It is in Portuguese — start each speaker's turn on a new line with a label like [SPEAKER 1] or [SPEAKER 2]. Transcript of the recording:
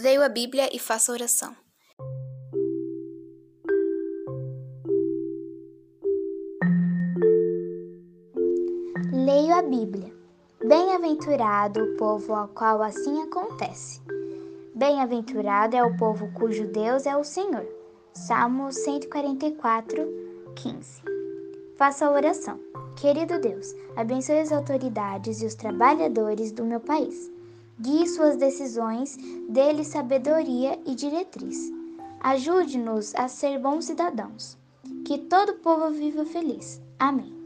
[SPEAKER 1] Leio a Bíblia e faço oração.
[SPEAKER 2] Leio a Bíblia. Bem-aventurado o povo ao qual assim acontece. Bem-aventurado é o povo cujo Deus é o Senhor. Salmo 144, 15. Faça a oração. Querido Deus, abençoe as autoridades e os trabalhadores do meu país. Guie suas decisões, dê-lhes sabedoria e diretriz. Ajude-nos a ser bons cidadãos. Que todo povo viva feliz. Amém.